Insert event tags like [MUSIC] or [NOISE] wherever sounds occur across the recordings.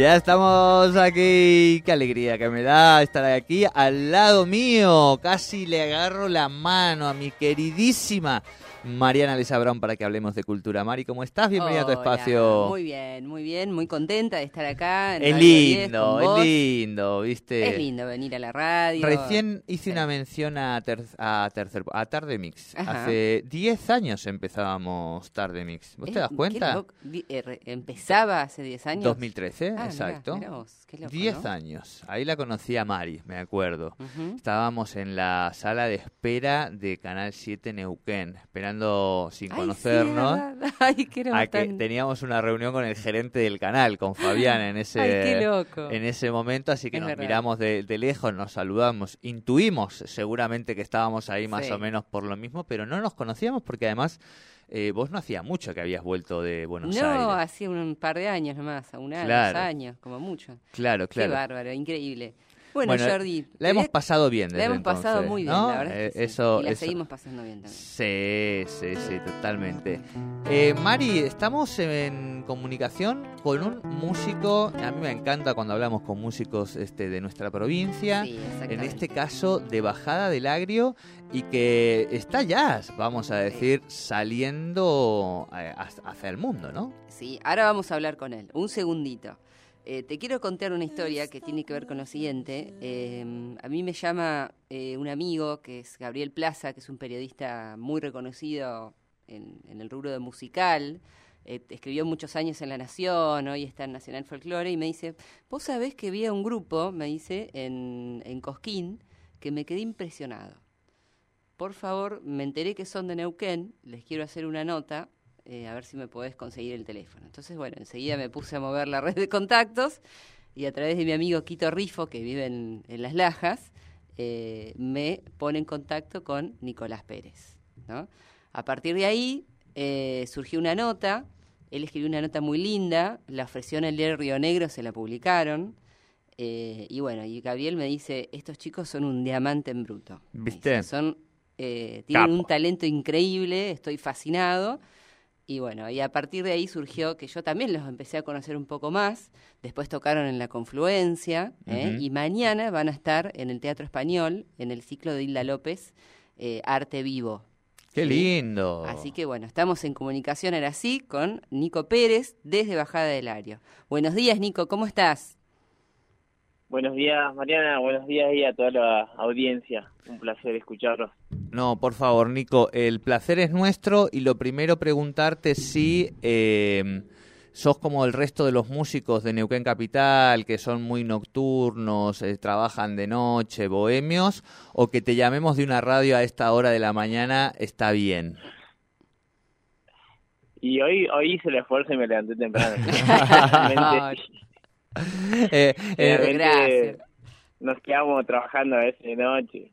Ya estamos aquí. Qué alegría que me da estar aquí al lado mío. Casi le agarro la mano a mi queridísima Mariana Lisa Brown para que hablemos de cultura. Mari, ¿cómo estás? Bienvenida a tu espacio. Muy bien, muy bien, muy contenta de estar acá. en Es Radio 10 lindo, es lindo, ¿viste? Es lindo venir a la radio. Recién hice Sí. una mención a, ter- a, tercer, a Tarde Mix. Ajá. Hace 10 años empezábamos Tarde Mix. ¿Vos te das cuenta? eh, empezaba hace 10 años. 2013, Ah, exacto. mirá vos, qué loco, 10 ¿no? años. Ahí la conocí a Mari, me acuerdo. Estábamos en la sala de espera de Canal 7 Neuquén, esperando sin Ay, conocernos. sí. [LAUGHS] Ay, qué a que teníamos una reunión con el gerente del canal, con Fabián, en [LAUGHS] ese, Ay, qué en ese momento, así que Es nos verdad. miramos de, de lejos, nos saludamos, intuimos seguramente que estábamos ahí más Sí. o menos por lo mismo, pero no nos conocíamos porque además eh, vos no hacía mucho que habías vuelto de Buenos No, Aires. hacía un par de años nomás, un año, Claro. dos años, como mucho. Claro, Qué claro. bárbaro, increíble. Bueno, Bueno, Jordi. La hemos pasado bien desde La hemos pasado muy bien, ¿no? la verdad. es Eh, que sí. eso, y la eso- seguimos pasando bien también. Sí, sí, sí, totalmente. Eh, Mari, estamos en comunicación con un músico, a mí me encanta cuando hablamos con músicos este, de nuestra provincia, Sí, en este caso de Bajada del Agrio, y que está ya, vamos a decir, saliendo eh, hacia el mundo, ¿no? Sí, ahora vamos a hablar con él. Un segundito. Eh, te quiero contar una historia que tiene que ver con lo siguiente. Eh, a mí me llama eh, un amigo que es Gabriel Plaza, que es un periodista muy reconocido en, en el rubro de musical. Eh, escribió muchos años en La Nación, hoy está en Nacional Folklore, y me dice, vos sabés que vi a un grupo, me dice, en, en Cosquín, que me quedé impresionado. Por favor, me enteré que son de Neuquén, les quiero hacer una nota, eh, a ver si me podés conseguir el teléfono. Entonces, bueno, enseguida me puse a mover la red de contactos y a través de mi amigo Quito Rifo, que vive en, en Las Lajas, eh, me pone en contacto con Nicolás Pérez. ¿no? A partir de ahí eh, surgió una nota, él escribió una nota muy linda, la ofreció en el diario Río Negro, se la publicaron. eh, y bueno, y Gabriel me dice, estos chicos son un diamante en bruto. ¿Viste? dice, son, tienen Capo. un talento increíble, estoy fascinado. Y bueno, y a partir de ahí surgió que yo también los empecé a conocer un poco más. Después tocaron en la Confluencia ¿eh? Y mañana van a estar en el Teatro Español, en el ciclo de Hilda López, eh, Arte Vivo. ¡Qué ¿sí? lindo! Así que bueno, estamos en comunicación ahora sí con Nico Pérez desde Bajada del Ario. Buenos días, Nico, ¿cómo estás? Buenos días, Mariana. Buenos días y a toda la audiencia. Un placer escucharlos. No, por favor, Nico, el placer es nuestro y lo primero preguntarte si eh, sos como el resto de los músicos de Neuquén Capital, que son muy nocturnos, eh, trabajan de noche, bohemios, o que te llamemos de una radio a esta hora de la mañana, está bien. Y hoy hoy hice el esfuerzo y me levanté temprano. [LAUGHS] [LAUGHS] [LAUGHS] Eh, eh, gracias. nos quedamos trabajando a veces de noche,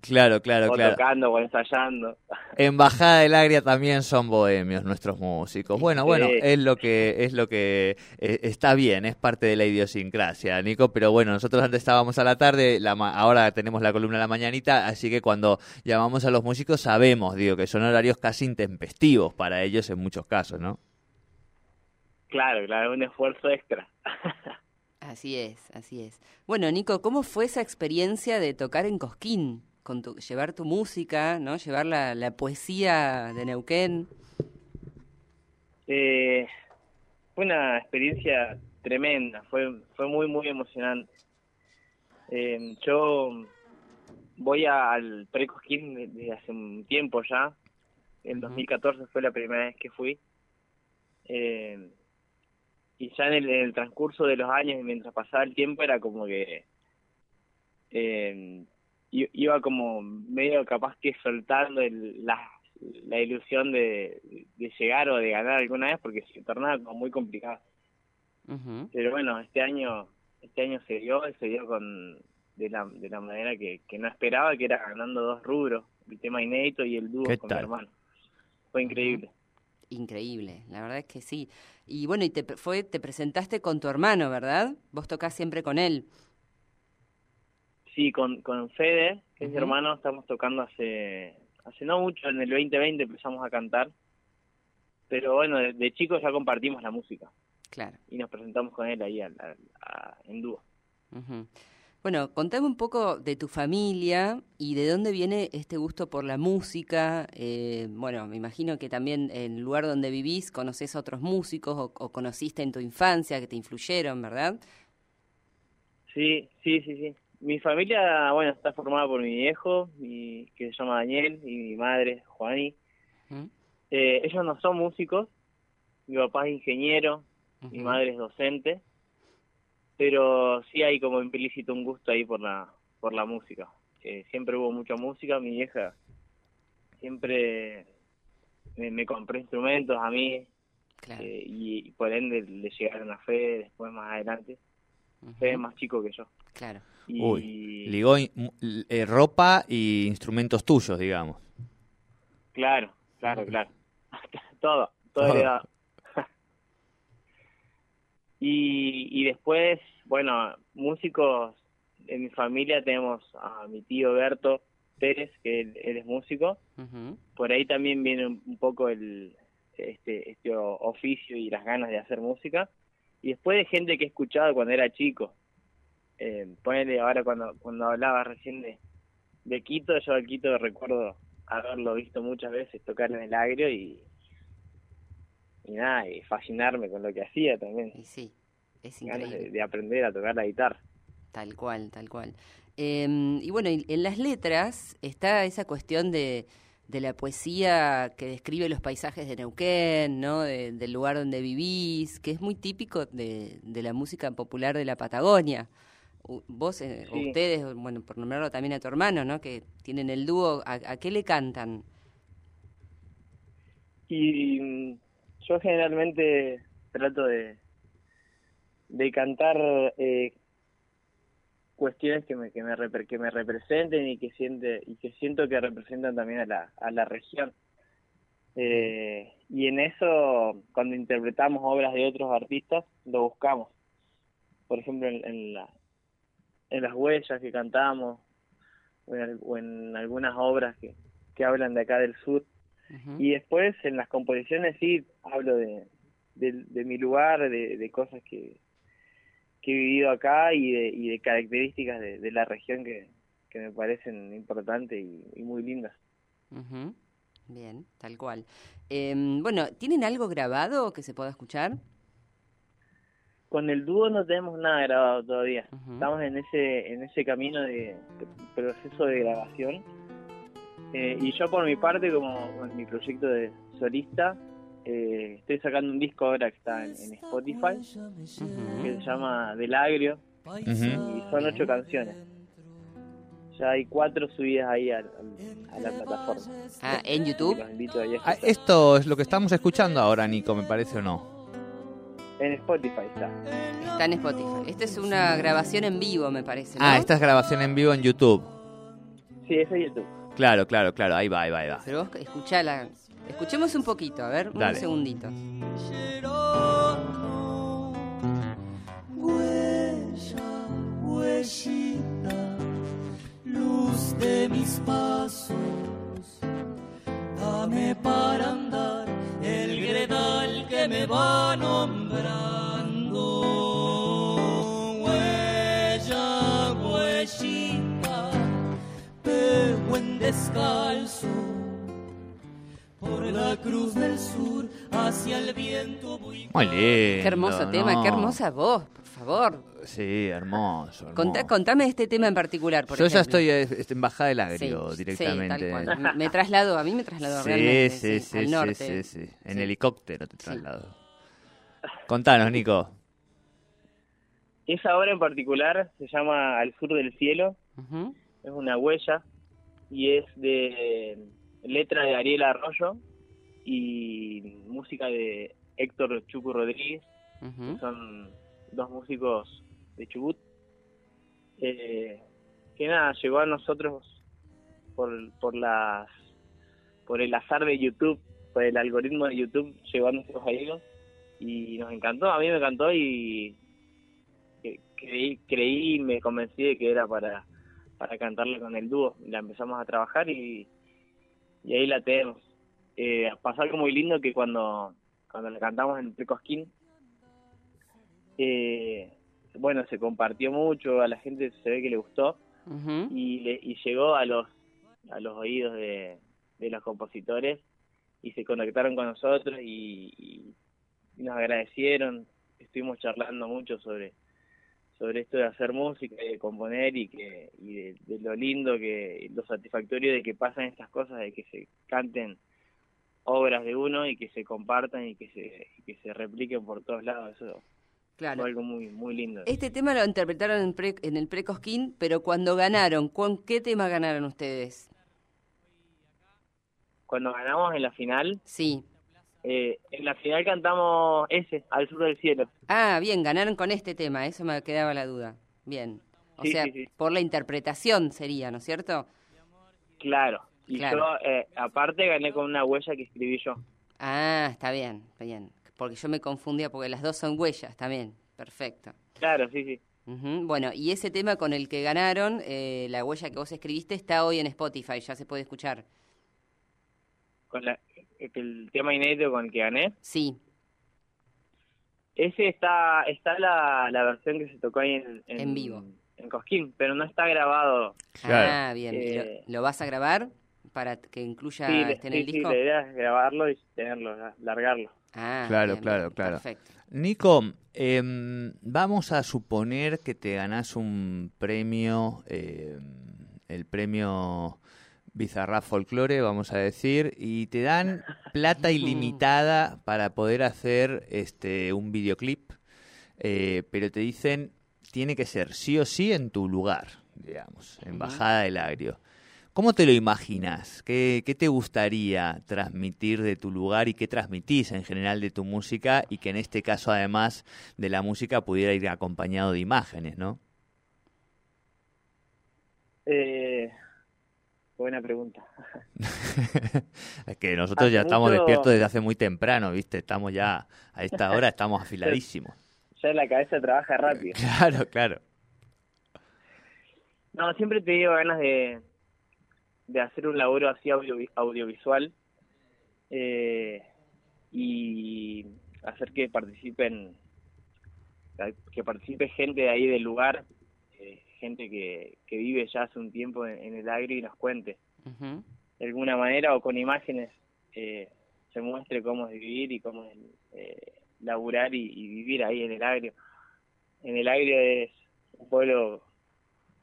claro, claro, o claro. tocando o ensayando. En Bajada del Agria también son bohemios nuestros músicos. Bueno, bueno, Sí. es lo que es lo que eh, está bien, es parte de la idiosincrasia, Nico. Pero bueno, nosotros antes estábamos a la tarde, la ma- ahora tenemos la columna a la mañanita, así que cuando llamamos a los músicos sabemos, digo, que son horarios casi intempestivos para ellos en muchos casos, ¿no? Claro, claro, un esfuerzo extra. [LAUGHS] Así es, así es. Bueno, Nico, ¿cómo fue esa experiencia de tocar en Cosquín? Con tu, llevar tu música, ¿no? Llevar la, la poesía de Neuquén. Eh, fue una experiencia tremenda, fue fue muy muy emocionante. Eh, yo voy a- al Precosquín desde hace un tiempo ya. En Ujú. 2014 fue la primera vez que fui. Eh, y ya en el, en el transcurso de los años y mientras pasaba el tiempo era como que eh, iba como medio capaz que soltando el- la, la ilusión de, de llegar o de ganar alguna vez porque se tornaba como muy complicado. Pero bueno, este año este año se dio, se dio con de la, de la manera que, que no esperaba, que era ganando dos rubros, el tema inédito y el dúo ¿Qué con tal? mi hermano. Fue increíble. Increíble, la verdad es que sí. Y bueno, y te, fue, te presentaste con tu hermano, ¿verdad? Vos tocás siempre con él. Sí, con, con Fede, que es mi hermano, estamos tocando hace hace no mucho, en el 2020 empezamos a cantar, pero bueno, de, de chicos ya compartimos la música Claro. y nos presentamos con él ahí al- al- a- en dúo. Ujú. Bueno, contame un poco de tu familia y de dónde viene este gusto por la música. Eh, bueno, me imagino que también en el lugar donde vivís conoces a otros músicos o, o conociste en tu infancia que te influyeron, ¿verdad? Sí, sí, sí, sí. Mi familia, bueno, está formada por mi viejo, mi, que se llama Daniel, y mi madre, Juani. Eh, ellos no son músicos, mi papá es ingeniero, mi madre es docente, pero sí hay como implícito un gusto ahí por la por la música. Eh, siempre hubo mucha música, mi vieja siempre me, me compró instrumentos a mí Claro. eh, y, por ende le llegaron a Fede después más adelante. Fede es más chico que yo. Claro. Y, Uy, ligó in- eh, ropa y instrumentos tuyos, digamos. Claro, claro, claro. [LAUGHS] todo, todo Todo. heredado. Y, y después, bueno, músicos en mi familia tenemos a mi tío Berto Pérez, que él, él es músico. Por ahí también viene un, poco el este, este oficio y las ganas de hacer música. Y después de gente que he escuchado cuando era chico. Eh, ponele ahora cuando, cuando hablaba recién de, de Quito, yo al Quito recuerdo haberlo visto muchas veces tocar en el agrio y, y nada, y fascinarme con lo que hacía también. Y sí, es increíble. de, de aprender a tocar la guitarra. Tal cual, tal cual. Eh, y bueno, en las letras está esa cuestión de, de la poesía que describe los paisajes de Neuquén, ¿no? De- del lugar donde vivís, que es muy típico de, de la música popular de la Patagonia. Vos, eh, o Sí. ustedes, bueno, por nombrarlo también a tu hermano, ¿no? Que tienen el dúo, ¿a, a qué le cantan? Y mm, yo generalmente trato de, de cantar eh, cuestiones que me, que, me, que me representen y que, siente, y que siento que representan también a la, a la región. Eh, y en eso, cuando interpretamos obras de otros artistas, lo buscamos. Por ejemplo, en, en, la, en las huellas que cantamos, o en, o en algunas obras que, que hablan de acá del sur, Y después en las composiciones sí hablo de, de, de mi lugar, de, de cosas que, que he vivido acá y de, y de características de, de la región que, que me parecen importantes y, y muy lindas. Bien, tal cual. Em, bueno, ¿tienen algo grabado que se pueda escuchar? Con el dúo no tenemos nada grabado todavía. Estamos en ese en ese camino de proceso de grabación. Eh, y yo por mi parte, como en mi proyecto de solista, eh, estoy sacando un disco ahora que está en, en Spotify, que se llama Del Agrio, y son ocho canciones. Ya hay cuatro subidas ahí al- al- a, la plataforma. Ah, ¿en YouTube? A Ah, esto es lo que estamos escuchando ahora, Nico, me parece o no. En Spotify está. Está en Spotify. Esta es una grabación en vivo, me parece. ¿no? Ah, esta es grabación en vivo en YouTube. Sí, es YouTube. Claro, claro, claro, ahí va, ahí va, ahí va. Pero vos escuchala. Escuchemos un poquito, a ver, Dale. unos segunditos. Huella, huellita, luz de mis pasos, cruz del sur, hacia el viento Muy lindo. Qué hermoso tema, ¿no? qué hermosa voz, por favor. Sí, hermoso. hermoso. Contá- contame este tema en particular, por Yo ya estoy en Bajada del Agrio Sí, directamente. Sí, tal cual. Me trasladó, a mí me trasladó Sí, realmente sí, sí, sí, al sí, norte. sí, sí. En Sí. helicóptero te Sí. traslado. Contanos, Nico. Esa obra en particular se llama Al sur del cielo, es una huella y es de letra de Ariel Arroyo y música de Héctor Chucu Rodríguez, que son dos músicos de Chubut. Eh, que nada, llegó a nosotros por, por las por el azar de YouTube, por el algoritmo de YouTube, llegó a nuestros oídos y nos encantó, a mí me encantó y creí, creí y me convencí de que era para, para cantarle con el dúo. La empezamos a trabajar y, y ahí la tenemos. Eh, pasó algo muy lindo que cuando, cuando la cantamos en Precosquín, eh, bueno, se compartió mucho, a la gente se ve que le gustó y, le- y llegó a los a los oídos de, de los compositores y se conectaron con nosotros y, y- y nos agradecieron estuvimos charlando mucho sobre sobre esto de hacer música y de componer y que y de, de lo lindo que lo satisfactorio de que pasan estas cosas de que se canten obras de uno y que se compartan y que se y que se repliquen por todos lados eso Claro. fue algo muy muy lindo Este tema lo interpretaron en, pre- en el Precosquín, pero cuando ganaron, ¿con qué tema ganaron ustedes? cuando ganamos en la final Sí. Eh, en la final cantamos ese, Al Sur del Cielo. Ah, bien, ganaron con este tema, eso me quedaba la duda. Bien. O Sí, sea, sí, sí. por la interpretación sería, ¿no es cierto? Claro. Y Claro. yo, eh, aparte, gané con una huella que escribí yo. Ah, está bien, está bien. Porque yo me confundía porque las dos son huellas también. Perfecto. Claro, sí, sí. Bueno, y ese tema con el que ganaron, eh, la huella que vos escribiste, está hoy en Spotify, ya se puede escuchar. Con la, eh, el tema inédito con el que gané. Sí. Ese está está la, la versión que se tocó ahí en, En vivo. En Cosquín, pero no está grabado. Claro. Ah, bien. ¿Y lo- Eh, ¿Lo, vas a grabar para que incluya sí, esté en sí, el sí, disco? la idea es grabarlo y tenerlo, la- largarlo. Ah, Claro, bien, claro, bien, claro. Perfecto. Nico, em, vamos a suponer que te ganás un premio, em, el premio Bizarrap Folklore, vamos a decir, y te dan plata [LAUGHS] ilimitada para poder hacer este un videoclip, eh, pero te dicen tiene que ser sí o sí en tu lugar, digamos, en Bajada del Agrio. ¿Cómo te lo imaginas? ¿Qué, ¿Qué te gustaría transmitir de tu lugar y qué transmitís en general de tu música y que en este caso además de la música pudiera ir acompañado de imágenes, ¿no? Eh, buena pregunta. [LAUGHS] es que nosotros ya estamos mucho- despiertos desde hace muy temprano, ¿viste? Estamos ya a esta hora estamos [LAUGHS] afiladísimos. Ya la cabeza trabaja rápido. [LAUGHS] Claro, claro. No, siempre te digo ganas de, de hacer un laburo así audio- audiovisual eh, y hacer que participen que participe gente de ahí del lugar, eh, gente que, que vive ya hace un tiempo en, en el agri y nos cuente de alguna manera o con imágenes eh, se muestre cómo es vivir y cómo es eh, laburar y, y vivir ahí en el agrio. En el agrio es un pueblo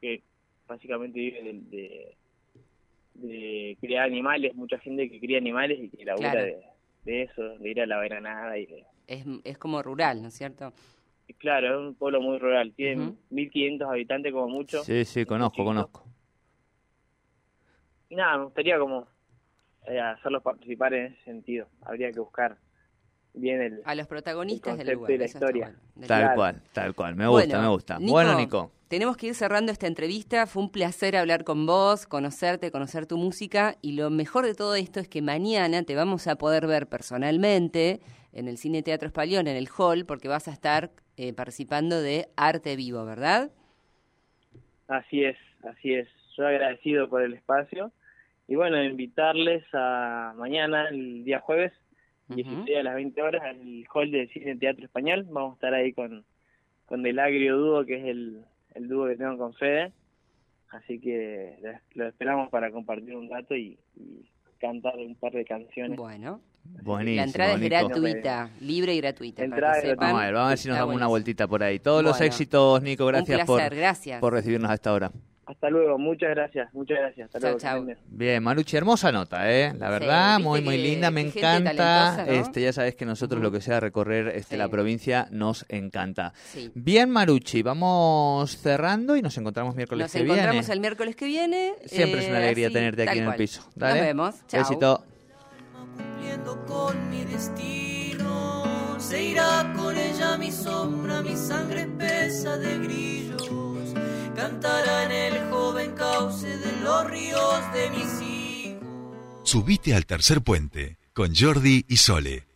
que básicamente vive de, de, de criar animales, mucha gente que cría animales y que labura Claro. de, de eso, de ir a la veranada y de... Es, es como rural, ¿no es cierto? Claro, es un pueblo muy rural, tiene Ujú. 1500 habitantes como mucho. Sí, sí, conozco, conozco. Y nada, me gustaría como eh, hacerlos participar en ese sentido. Habría que buscar bien el... A los protagonistas del concepto lugar. y la historia. bueno. Del Tal cual, tal cual. Me gusta, Bueno, me gusta. Nico, bueno, Nico. Tenemos que ir cerrando esta entrevista. Fue un placer hablar con vos, conocerte, conocer tu música. Y lo mejor de todo esto es que mañana te vamos a poder ver personalmente en el Cine Teatro Español, en el hall, porque vas a estar eh, participando de Arte Vivo, ¿verdad? Así es, así es. Yo agradecido por el espacio. Y bueno, invitarles a mañana, el día jueves, Ujú. 16 a las 20 horas, al hall del Cine Teatro Español. Vamos a estar ahí con, con Del Agrio Dúo, que es el, el dúo que tengo con Fede. Así que lo- esperamos para compartir un rato y, y cantar un par de canciones. Bueno, Buenísimo, la entrada es Nico. gratuita, libre y gratuita. Entrada para que es sepan. Vamos a ver, vamos a ver si nos Está damos una vueltita por ahí. Todos los éxitos, Nico, gracias un por, gracias. por recibirnos a esta hora. Hasta luego, muchas gracias, muchas gracias. Hasta Chau, luego. bien. Maruchi, hermosa nota, ¿eh? La verdad, ¿viste muy, muy linda, me encanta. este, ya sabes que nosotros lo que sea recorrer este, Sí. la provincia nos encanta. Sí. Bien, Maruchi, vamos cerrando y nos encontramos miércoles Nos que encontramos viene. el miércoles que viene. Siempre es una eh, alegría así, tenerte aquí en el piso. Dale. Nos vemos. Chao. Besito. cumpliendo con mi destino. Se irá con ella mi sombra, mi sangre espesa de grillos. Cantará en el joven cauce de los ríos de mis hijos. Subite al tercer puente con Jordi y Sole.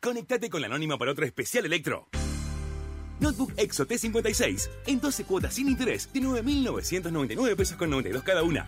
Conectate con la Anónima para otro especial Electro. Notebook Exo T56 en 12 cuotas sin interés de 9.999 pesos con 92 cada una.